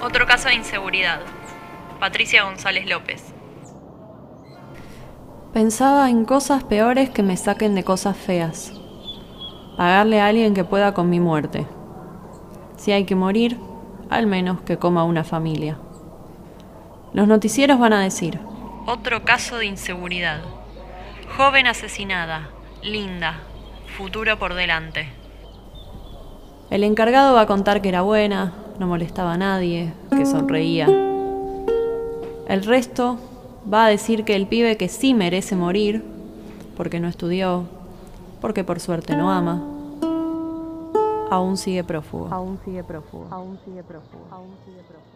Otro caso de inseguridad. Patricia González López. Pensaba en cosas peores que me saquen de cosas feas. Pagarle a alguien que pueda con mi muerte. Si hay que morir, al menos que coma una familia. Los noticieros van a decir. Otro caso de inseguridad. Joven asesinada, linda, futuro por delante. El encargado va a contar que era buena, no molestaba a nadie, que sonreía. El resto va a decir que el pibe que sí merece morir, porque no estudió, porque por suerte no ama, aún sigue prófugo. Aún sigue prófugo. Aún sigue prófugo. Aún sigue prófugo.